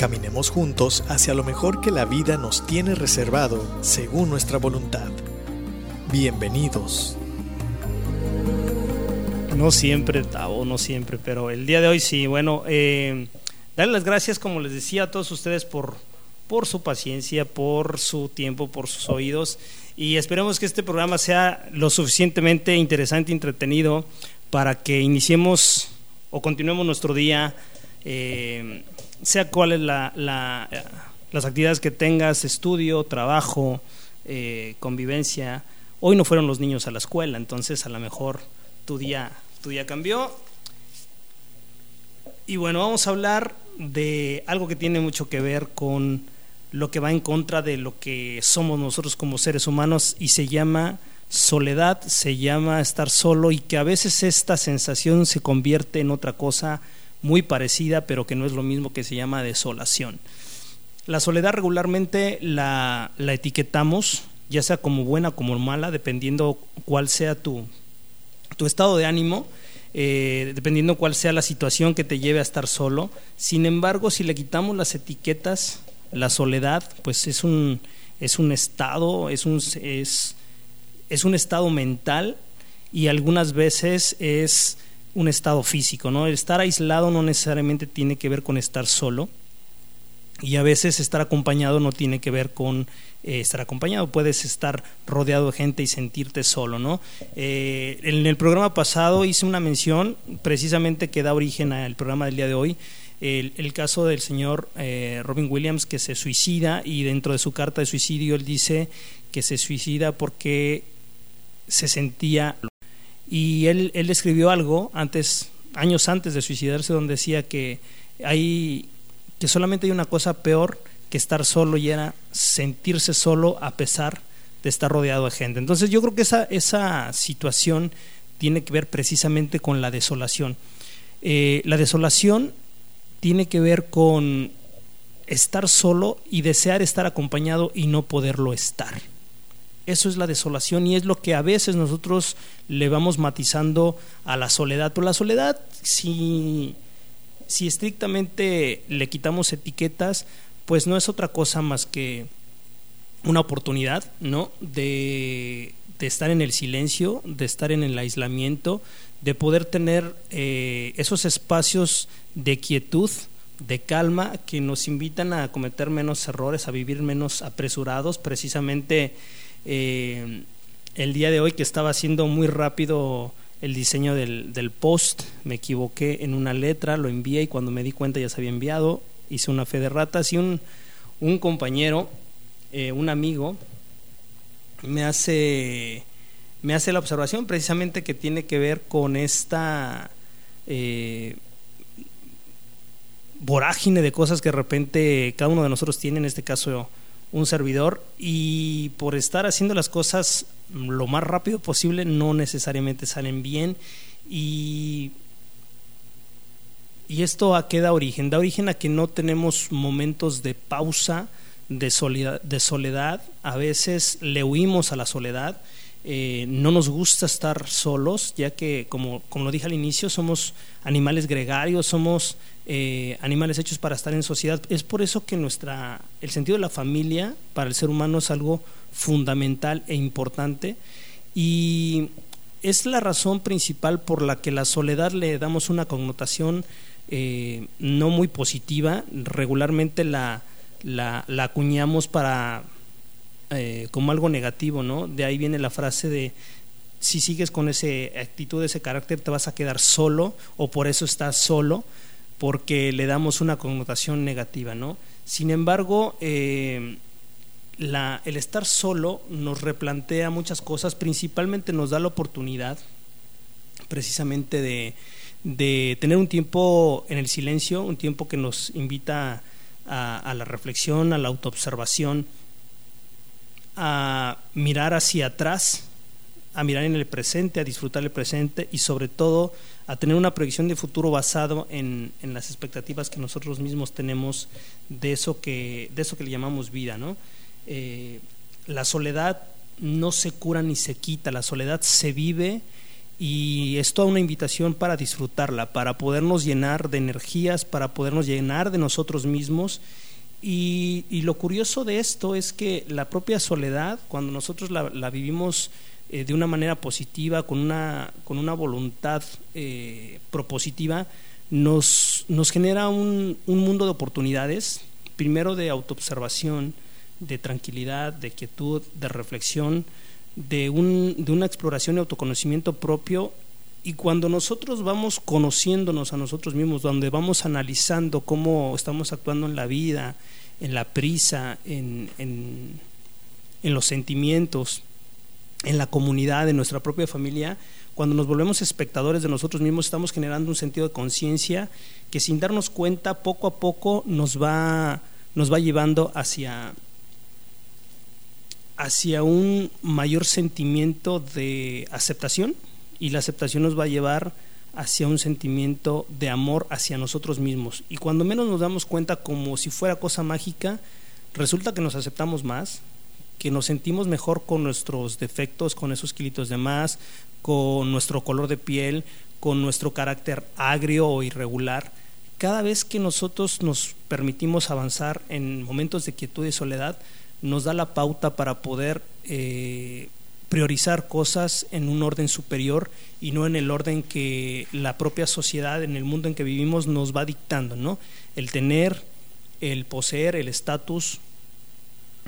Caminemos juntos hacia lo mejor que la vida nos tiene reservado según nuestra voluntad. Bienvenidos. No siempre, Tavo, no siempre, pero el día de hoy sí. Bueno, eh, darle las gracias, como les decía, a todos ustedes por, por su paciencia, por su tiempo, por sus oídos. Y esperemos que este programa sea lo suficientemente interesante entretenido para que iniciemos o continuemos nuestro día, eh, sea cuál es la, las actividades que tengas, estudio, trabajo, eh, convivencia. Hoy no fueron los niños a la escuela, entonces a lo mejor tu día, tu día cambió. Y bueno, vamos a hablar de algo que tiene mucho que ver con lo que va en contra de lo que somos nosotros como seres humanos y se llama soledad, se llama estar solo y que a veces esta sensación se convierte en otra cosa muy parecida, pero que no es lo mismo que se llama desolación. La soledad regularmente la, la etiquetamos, ya sea como buena como mala, dependiendo cuál sea tu, tu estado de ánimo, eh, dependiendo cuál sea la situación que te lleve a estar solo. Sin embargo, si le quitamos las etiquetas, la soledad, pues es un, es un estado, es un, es, es un estado mental y algunas veces es un estado físico, ¿no? El estar aislado no necesariamente tiene que ver con estar solo y a veces estar acompañado no tiene que ver con eh, estar acompañado, puedes estar rodeado de gente y sentirte solo, ¿no? Eh, en el programa pasado hice una mención precisamente que da origen al programa del día de hoy, el, caso del señor eh, Robin Williams que se suicida y dentro de su carta de suicidio él dice que se suicida porque se sentía y él, él escribió algo antes años antes de suicidarse donde decía que hay que solamente hay una cosa peor que estar solo y era sentirse solo a pesar de estar rodeado de gente. Entonces yo creo que esa, esa situación tiene que ver precisamente con la desolación. Eh, la desolación tiene que ver con estar solo y desear estar acompañado y no poderlo estar. Eso es la desolación y es lo que a veces nosotros le vamos matizando a la soledad. Pero la soledad, si si estrictamente le quitamos etiquetas, pues no es otra cosa más que una oportunidad, ¿no? De, estar en el silencio, de estar en el aislamiento, de poder tener eh, esos espacios de quietud, de calma, que nos invitan a cometer menos errores, a vivir menos apresurados. Precisamente eh, el día de hoy que estaba haciendo muy rápido el diseño del, del, post, me equivoqué en una letra, lo envié y cuando me di cuenta ya se había enviado, hice una fe de ratas y un, un compañero, eh, un amigo, me hace, me hace la observación precisamente que tiene que ver con esta eh, vorágine de cosas que de repente cada uno de nosotros tiene, en este caso un servidor, y por estar haciendo las cosas lo más rápido posible, no necesariamente salen bien y, y esto a qué da origen? Da origen a que no tenemos momentos de pausa, de soledad, de soledad. a veces le huimos a la soledad, eh, no nos gusta estar solos, ya que, como, como lo dije al inicio, somos animales gregarios, somos eh, animales hechos para estar en sociedad. Es por eso que nuestra, el sentido de la familia para el ser humano es algo fundamental e importante y es la razón principal por la que la soledad le damos una connotación eh, no muy positiva, regularmente la, la, acuñamos para eh, como algo negativo, ¿no? De ahí viene la frase de si sigues con esa actitud, ese carácter, te vas a quedar solo o por eso estás solo, porque le damos una connotación negativa, ¿no? Sin embargo, eh, el estar solo nos replantea muchas cosas, principalmente nos da la oportunidad precisamente de, tener un tiempo en el silencio, un tiempo que nos invita a, la reflexión, a la autoobservación, a mirar hacia atrás, a mirar en el presente, a disfrutar el presente y sobre todo a tener una proyección de futuro basado en, las expectativas que nosotros mismos tenemos de eso que, de eso que le llamamos vida. ¿no? Eh, la soledad no se cura ni se quita, la soledad se vive y es toda una invitación para disfrutarla, para podernos llenar de energías, para podernos llenar de nosotros mismos. Y, lo curioso de esto es que la propia soledad, cuando nosotros la, vivimos eh, de una manera positiva, con una, con una voluntad eh, propositiva, nos, nos genera un, un mundo de oportunidades, primero de autoobservación, de tranquilidad, de quietud, de reflexión, de, un, de una exploración y autoconocimiento propio y cuando nosotros vamos conociéndonos a nosotros mismos, donde vamos analizando cómo estamos actuando en la vida, en la prisa, en, los sentimientos, en la comunidad, en nuestra propia familia, cuando nos volvemos espectadores de nosotros mismos, estamos generando un sentido de conciencia que sin darnos cuenta, poco a poco nos va, nos va llevando hacia, hacia un mayor sentimiento de aceptación y la aceptación nos va a llevar hacia un sentimiento de amor hacia nosotros mismos. Y cuando menos nos damos cuenta, como si fuera cosa mágica, resulta que nos aceptamos más, que nos sentimos mejor con nuestros defectos, con esos kilitos de más, con nuestro color de piel, con nuestro carácter agrio o irregular. Cada vez que nosotros nos permitimos avanzar en momentos de quietud y soledad, nos da la pauta para poder eh, priorizar cosas en un orden superior y no en el orden que la propia sociedad, en el mundo en que vivimos, nos va dictando, ¿no? El tener, el poseer, el estatus,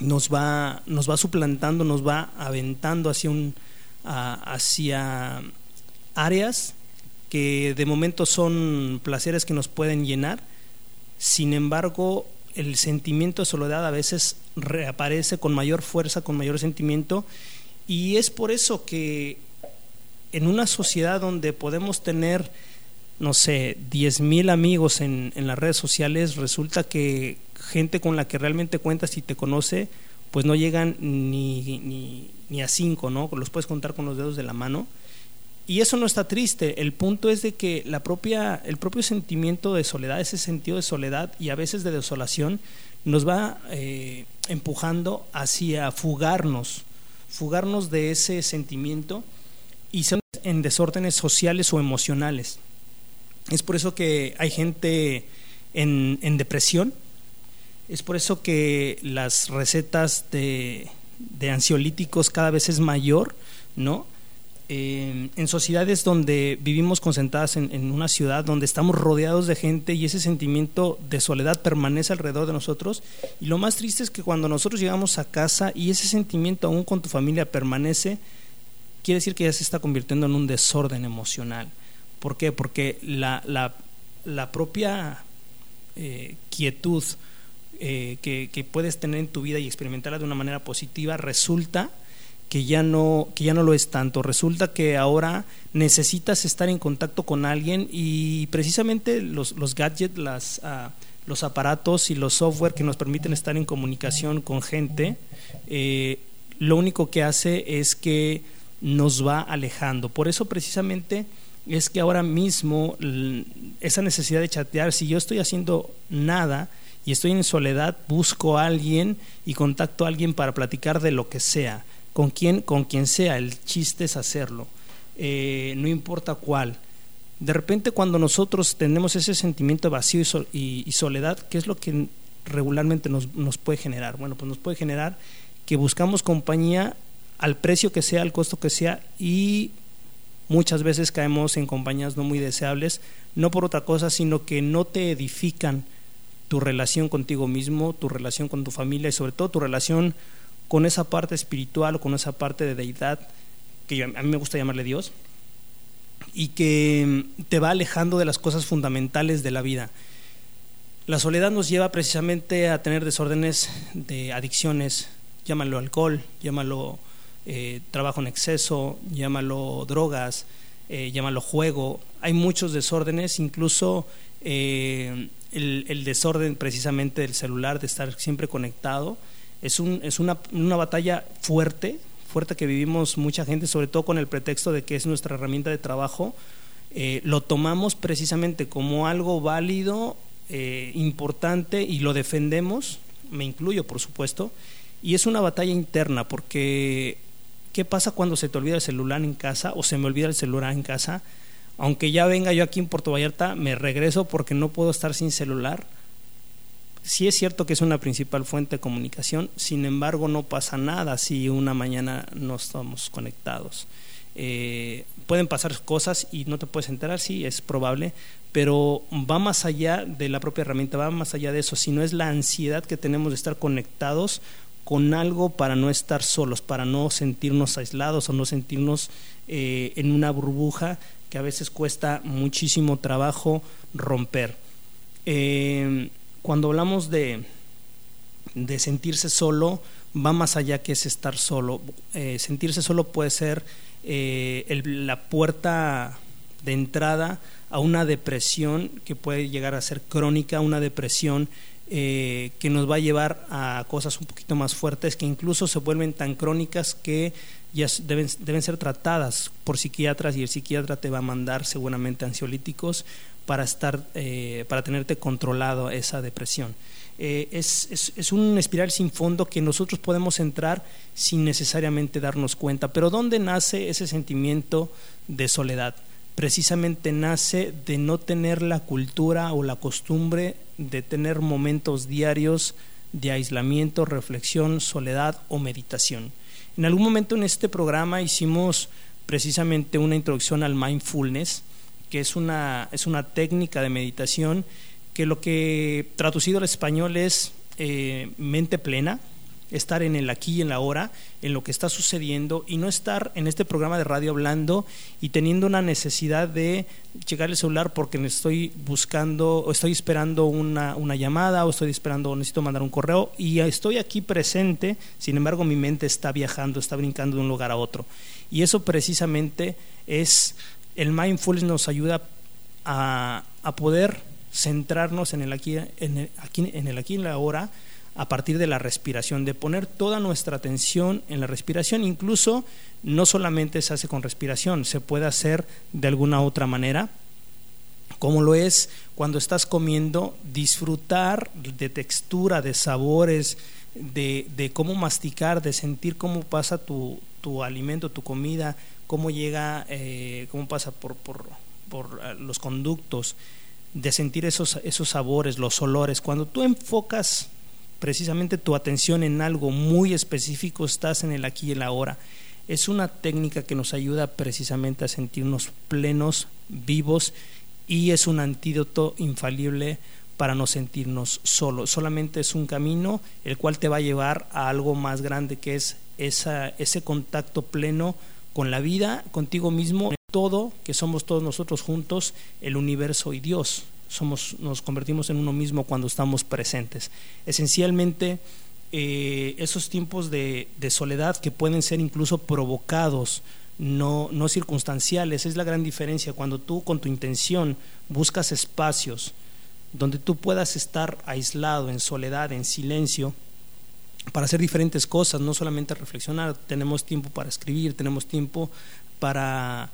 nos va, nos va suplantando, nos va aventando hacia un hacia áreas que de momento son placeres que nos pueden llenar, sin embargo el sentimiento de soledad a veces reaparece con mayor fuerza, con mayor sentimiento, y es por eso que en una sociedad donde podemos tener, no sé, diez mil amigos en, en las redes sociales, resulta que gente con la que realmente cuentas y te conoce, pues no llegan ni, ni, ni a cinco, ¿no? Los puedes contar con los dedos de la mano. Y eso no está triste, el punto es de que la propia, el propio sentimiento de soledad, ese sentido de soledad y a veces de desolación, nos va eh, empujando hacia fugarnos, fugarnos de ese sentimiento y ser en desórdenes sociales o emocionales. Es por eso que hay gente en, en depresión, es por eso que las recetas de, de ansiolíticos cada vez es mayor, ¿no? En sociedades donde vivimos concentradas en, una ciudad, donde estamos rodeados de gente y ese sentimiento de soledad permanece alrededor de nosotros. Y lo más triste es que cuando nosotros llegamos a casa y ese sentimiento aún con tu familia permanece, quiere decir que ya se está convirtiendo en un desorden emocional. ¿Por qué? Porque la, propia eh, quietud eh, que puedes tener en tu vida y experimentarla de una manera positiva resulta que ya no que ya no lo es tanto. Resulta que ahora necesitas estar en contacto con alguien y precisamente los, los gadgets, las, ah, los aparatos y los software que nos permiten estar en comunicación con gente, eh, lo único que hace es que nos va alejando. Por eso precisamente es que ahora mismo esa necesidad de chatear, si yo estoy haciendo nada y estoy en soledad, busco a alguien y contacto a alguien para platicar de lo que sea con quien, con quien sea, el chiste es hacerlo, eh, no importa cuál. De repente cuando nosotros tenemos ese sentimiento de vacío y, soledad, ¿qué es lo que regularmente nos, puede generar? Bueno, pues nos puede generar que buscamos compañía al precio que sea, al costo que sea, y muchas veces caemos en compañías no muy deseables, no por otra cosa, sino que no te edifican tu relación contigo mismo, tu relación con tu familia y sobre todo tu relación con esa parte espiritual o con esa parte de deidad que a mí me gusta llamarle Dios y que te va alejando de las cosas fundamentales de la vida. La soledad nos lleva precisamente a tener desórdenes de adicciones, llámalo alcohol, llámalo eh, trabajo en exceso, llámalo drogas, eh, llámalo juego. Hay muchos desórdenes, incluso eh, el, desorden precisamente del celular, de estar siempre conectado. Es, un, es una, una batalla fuerte, fuerte que vivimos mucha gente, sobre todo con el pretexto de que es nuestra herramienta de trabajo. Eh, lo tomamos precisamente como algo válido, eh, importante y lo defendemos, me incluyo por supuesto, y es una batalla interna porque ¿qué pasa cuando se te olvida el celular en casa o se me olvida el celular en casa? aunque ya venga yo aquí en Puerto Vallarta, me regreso porque no puedo estar sin celular. Sí es cierto que es una principal fuente de comunicación, sin embargo no pasa nada si una mañana no estamos conectados. Eh, pueden pasar cosas y no te puedes enterar, sí, es probable, pero va más allá de la propia herramienta, va más allá de eso, sino es la ansiedad que tenemos de estar conectados con algo para no estar solos, para no sentirnos aislados o no sentirnos eh, en una burbuja que a veces cuesta muchísimo trabajo romper. Eh, cuando hablamos de, de, sentirse solo, va más allá que es estar solo. Eh, sentirse solo puede ser eh, la puerta de entrada a una depresión que puede llegar a ser crónica, una depresión que nos va a llevar a cosas un poquito más fuertes que incluso se vuelven tan crónicas que ya deben, deben ser tratadas por psiquiatras y el psiquiatra te va a mandar seguramente ansiolíticos para estar eh, para tenerte controlado esa depresión. Eh, es, es, es, un espiral sin fondo que nosotros podemos entrar sin necesariamente darnos cuenta. Pero ¿dónde nace ese sentimiento de soledad? Precisamente nace de no tener la cultura o la costumbre de tener momentos diarios de aislamiento, reflexión, soledad o meditación. En algún momento en este programa hicimos precisamente una introducción al mindfulness, que es una, es una técnica de meditación que lo que traducido al español es eh, mente plena, estar en el aquí y en la ahora, en lo que está sucediendo y no estar en este programa de radio hablando y teniendo una necesidad de llegar el celular porque estoy buscando o estoy esperando una, una llamada o estoy esperando o necesito mandar un correo y estoy aquí presente, sin embargo mi mente está viajando, está brincando de un lugar a otro. Y eso precisamente es, el mindfulness nos ayuda a, a poder centrarnos en el aquí, en el aquí, en el aquí y en la ahora, a partir de la respiración, de poner toda nuestra atención en la respiración, incluso no solamente se hace con respiración, se puede hacer de alguna otra manera, como lo es cuando estás comiendo, disfrutar de textura, de sabores, de, de cómo masticar, de sentir cómo pasa tu, tu alimento, tu comida, cómo llega, eh, cómo pasa por, por, por eh, los conductos, de sentir esos, esos sabores, los olores. Cuando tú enfocas precisamente tu atención en algo muy específico, estás en el aquí y el ahora. Es una técnica que nos ayuda precisamente a sentirnos plenos, vivos y es un antídoto infalible para no sentirnos solos. Solamente es un camino el cual te va a llevar a algo más grande que es esa, ese contacto pleno con la vida, contigo mismo, todo, que somos todos nosotros juntos, el universo y Dios somos, nos convertimos en uno mismo cuando estamos presentes. Esencialmente, eh, esos tiempos de, soledad que pueden ser incluso provocados, no, no circunstanciales, es la gran diferencia. Cuando tú con tu intención buscas espacios donde tú puedas estar aislado, en soledad, en silencio, para hacer diferentes cosas, no solamente reflexionar, tenemos tiempo para escribir, tenemos tiempo para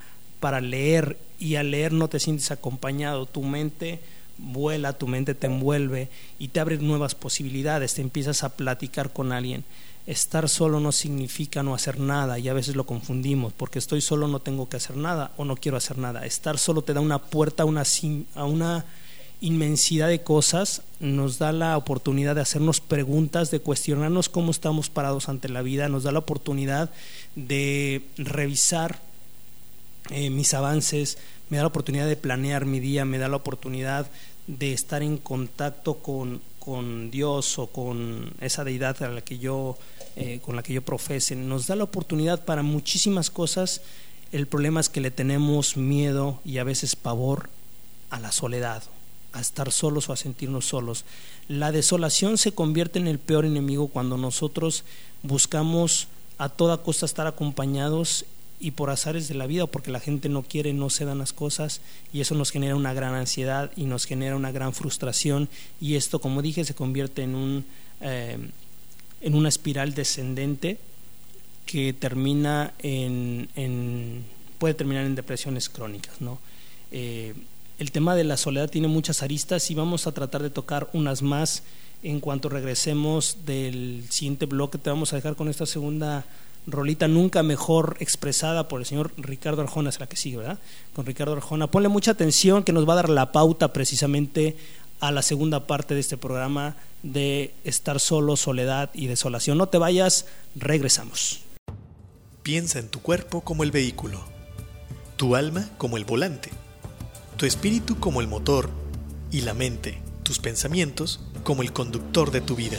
para leer y al leer no te sientes acompañado, tu mente vuela, tu mente te envuelve y te abre nuevas posibilidades, te empiezas a platicar con alguien. Estar solo no significa no hacer nada y a veces lo confundimos, porque estoy solo no tengo que hacer nada o no quiero hacer nada. Estar solo te da una puerta a una, a una inmensidad de cosas, nos da la oportunidad de hacernos preguntas, de cuestionarnos cómo estamos parados ante la vida, nos da la oportunidad de revisar eh, mis avances, me da la oportunidad de planear mi día, me da la oportunidad de estar en contacto con, con Dios o con esa deidad a la que yo, eh, con la que yo profese. Nos da la oportunidad para muchísimas cosas. El problema es que le tenemos miedo y a veces pavor a la soledad, a estar solos o a sentirnos solos. La desolación se convierte en el peor enemigo cuando nosotros buscamos a toda costa estar acompañados y por azares de la vida, porque la gente no quiere, no se dan las cosas y eso nos genera una gran ansiedad y nos genera una gran frustración y esto, como dije, se convierte en un eh, en una espiral descendente que termina en, puede terminar en depresiones crónicas, ¿no? Eh, el tema de la soledad tiene muchas aristas y vamos a tratar de tocar unas más en cuanto regresemos del siguiente bloque. Te vamos a dejar con esta segunda rolita nunca mejor expresada por el señor Ricardo Arjona, es la que sigue, ¿verdad? Con Ricardo Arjona. Ponle mucha atención que nos va a dar la pauta precisamente a la segunda parte de este programa de estar solo, soledad y desolación. No te vayas, regresamos. Piensa en tu cuerpo como el vehículo, tu alma como el volante, tu espíritu como el motor y la mente, tus pensamientos como el conductor de tu vida.